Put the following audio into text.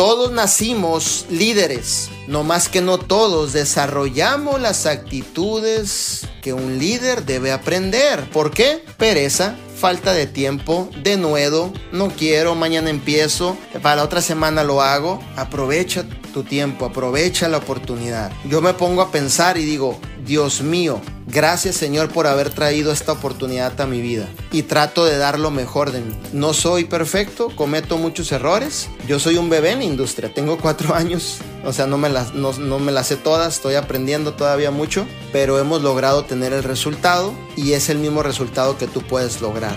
Todos nacimos líderes, no más que no todos desarrollamos las actitudes que un líder debe aprender. ¿Por qué? Pereza, falta de tiempo, denuedo, no quiero, mañana empiezo, para la otra semana lo hago. Aprovecha tu tiempo, aprovecha la oportunidad. Yo me pongo a pensar y digo, Dios mío, gracias Señor por haber traído esta oportunidad a mi vida. Y trato de dar lo mejor de mí. No soy perfecto, cometo muchos errores. Yo soy un bebé en la industria, tengo cuatro años. O sea, no me las, no, no me las sé todas, estoy aprendiendo todavía mucho. Pero hemos logrado tener el resultado y es el mismo resultado que tú puedes lograr.